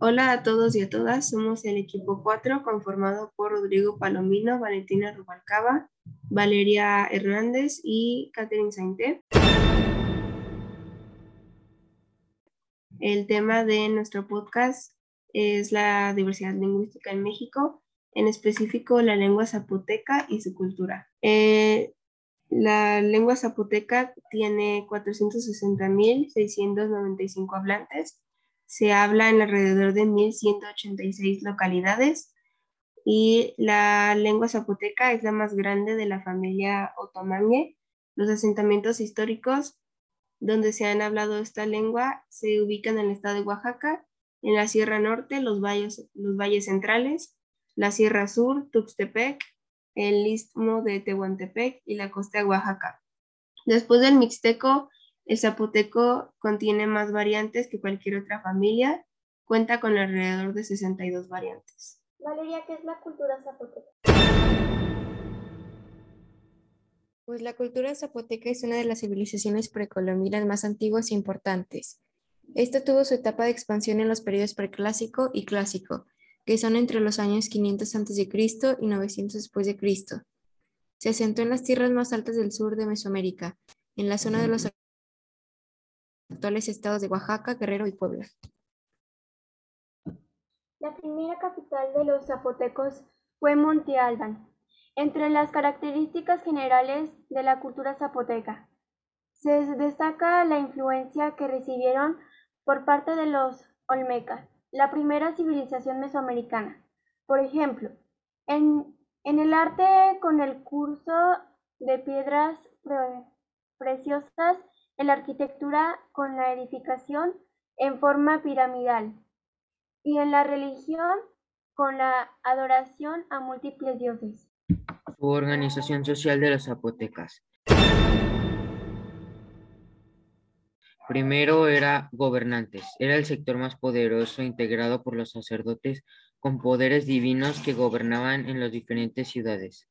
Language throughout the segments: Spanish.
Hola a todos y a todas, somos el equipo 4 conformado por Rodrigo Palomino, Valentina Rubalcaba, Valeria Hernández y Catherine Sainte. El tema de nuestro podcast es la diversidad lingüística en México, en específico la lengua zapoteca y su cultura. Eh, la lengua zapoteca tiene 460.695 hablantes se habla en alrededor de 1.186 localidades y la lengua zapoteca es la más grande de la familia otomangue. Los asentamientos históricos donde se han hablado esta lengua se ubican en el estado de Oaxaca, en la Sierra Norte, los valles, los valles centrales, la Sierra Sur, Tuxtepec, el Istmo de Tehuantepec y la costa de Oaxaca. Después del Mixteco, el zapoteco contiene más variantes que cualquier otra familia, cuenta con alrededor de 62 variantes. Valeria, ¿qué es la cultura zapoteca? Pues la cultura zapoteca es una de las civilizaciones precolombinas más antiguas e importantes. Esta tuvo su etapa de expansión en los periodos preclásico y clásico, que son entre los años 500 a.C. y 900 después de Cristo. Se asentó en las tierras más altas del sur de Mesoamérica, en la zona de los actuales estados de Oaxaca, Guerrero y Puebla. La primera capital de los zapotecos fue Monte Alban. Entre las características generales de la cultura zapoteca, se destaca la influencia que recibieron por parte de los olmecas, la primera civilización mesoamericana. Por ejemplo, en, el arte con el curso de piedras preciosas en la arquitectura con la edificación en forma piramidal y en la religión con la adoración a múltiples dioses. Su organización social de los zapotecas. Primero era gobernantes, era el sector más poderoso integrado por los sacerdotes con poderes divinos que gobernaban en las diferentes ciudades.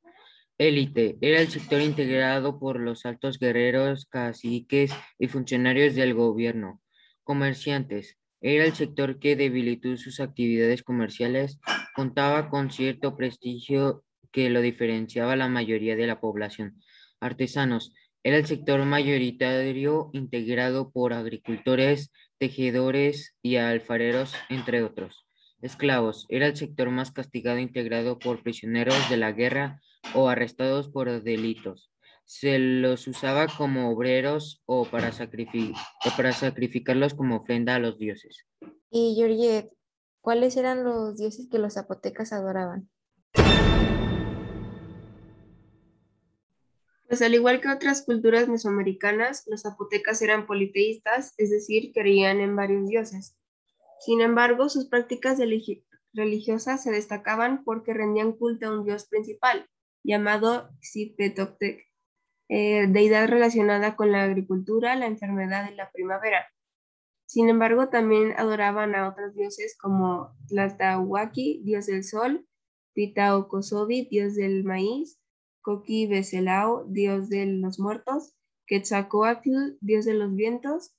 Élite: Era el sector integrado por los altos guerreros, caciques y funcionarios del gobierno. Comerciantes: Era el sector que debilitó sus actividades comerciales, contaba con cierto prestigio que lo diferenciaba la mayoría de la población. Artesanos: Era el sector mayoritario integrado por agricultores, tejedores y alfareros, entre otros. Esclavos: Era el sector más castigado integrado por prisioneros de la guerra o arrestados por delitos. Se los usaba como obreros o para, para sacrificarlos como ofrenda a los dioses. Y Georgette, ¿cuáles eran los dioses que los zapotecas adoraban? Pues al igual que otras culturas mesoamericanas, los zapotecas eran politeístas, es decir, creían en varios dioses. Sin embargo, sus prácticas religiosas se destacaban porque rendían culto a un dios principal, llamado Xipetotec, eh, deidad relacionada con la agricultura, la enfermedad y la primavera. Sin embargo, también adoraban a otros dioses como Tlahtauhuaki, dios del sol, Pitao-Kosovi, dios del maíz, Coqui Beselao, dios de los muertos, Quetzalcoatl, dios de los vientos,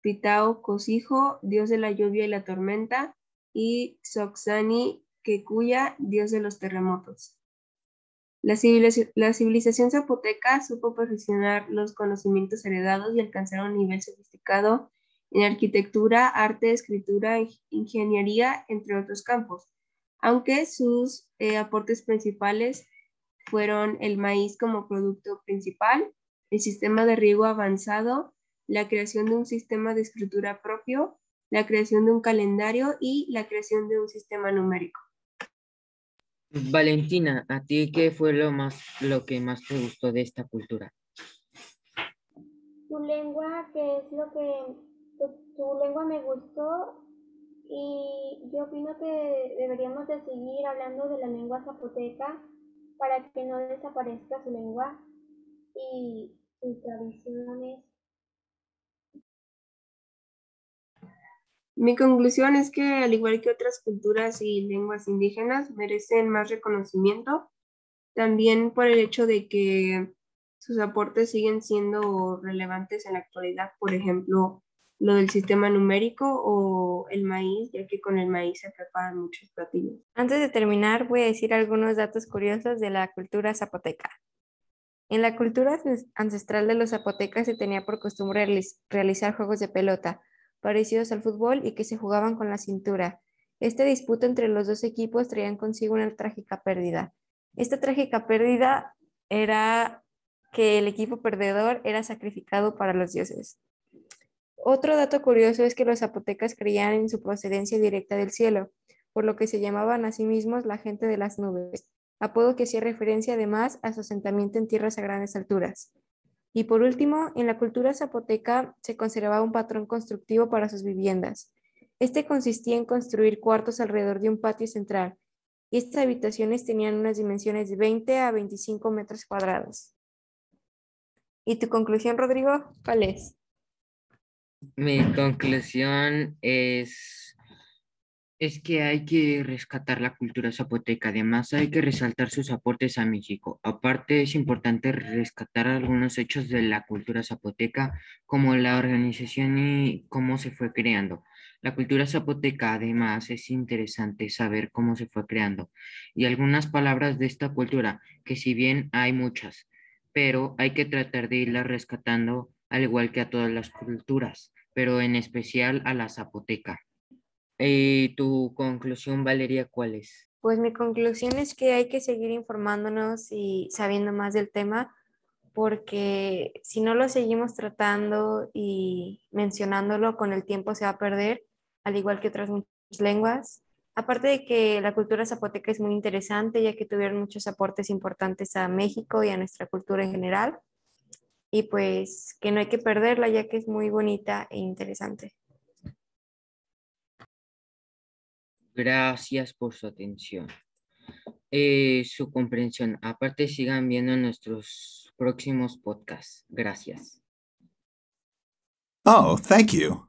Pitao Cosijo, dios de la lluvia y la tormenta, y Xoxani Kekuya, dios de los terremotos. La civilización, zapoteca supo perfeccionar los conocimientos heredados y alcanzar un nivel sofisticado en arquitectura, arte, escritura, ingeniería, entre otros campos, aunque sus eh, aportes principales fueron el maíz como producto principal, el sistema de riego avanzado, la creación de un sistema de escritura propio, la creación de un calendario y la creación de un sistema numérico. Valentina, ¿a ti qué fue lo más lo que más te gustó de esta cultura? Tu lengua, que es lo que tu, lengua me gustó y yo opino que deberíamos de seguir hablando de la lengua zapoteca para que no desaparezca su lengua y sus tradiciones Mi conclusión es que, al igual que otras culturas y lenguas indígenas, merecen más reconocimiento, también por el hecho de que sus aportes siguen siendo relevantes en la actualidad. Por ejemplo, lo del sistema numérico o el maíz, ya que con el maíz se preparan muchos platillos. Antes de terminar, voy a decir algunos datos curiosos de la cultura zapoteca. En la cultura ancestral de los zapotecas se tenía por costumbre realizar juegos de pelota, parecidos al fútbol y que se jugaban con la cintura. Esta disputa entre los dos equipos traían consigo una trágica pérdida. Esta trágica pérdida era que el equipo perdedor era sacrificado para los dioses. Otro dato curioso es que los zapotecas creían en su procedencia directa del cielo, por lo que se llamaban a sí mismos la gente de las nubes, apodo que hacía referencia además a su asentamiento en tierras a grandes alturas. Y por último, en la cultura zapoteca se conservaba un patrón constructivo para sus viviendas. Este consistía en construir cuartos alrededor de un patio central, estas habitaciones tenían unas dimensiones de 20 a 25 metros cuadrados. ¿Y tu conclusión, Rodrigo? ¿Cuál es? Mi conclusión es, es que hay que rescatar la cultura zapoteca, además hay que resaltar sus aportes a México. Aparte es importante rescatar algunos hechos de la cultura zapoteca, como la organización y cómo se fue creando. La cultura zapoteca, además, es interesante saber cómo se fue creando y algunas palabras de esta cultura, que si bien hay muchas, pero hay que tratar de irlas rescatando al igual que a todas las culturas, pero en especial a la zapoteca. ¿Y tu conclusión, Valeria, cuál es? Pues mi conclusión es que hay que seguir informándonos y sabiendo más del tema, porque si no lo seguimos tratando y mencionándolo, con el tiempo se va a perder, al igual que otras muchas lenguas. Aparte de que la cultura zapoteca es muy interesante, ya que tuvieron muchos aportes importantes a México y a nuestra cultura en general y pues que no hay que perderla ya que es muy bonita e interesante. Gracias por su atención. Eh, su comprensión. Aparte, sigan viendo nuestros próximos podcasts. Gracias. Oh, thank you.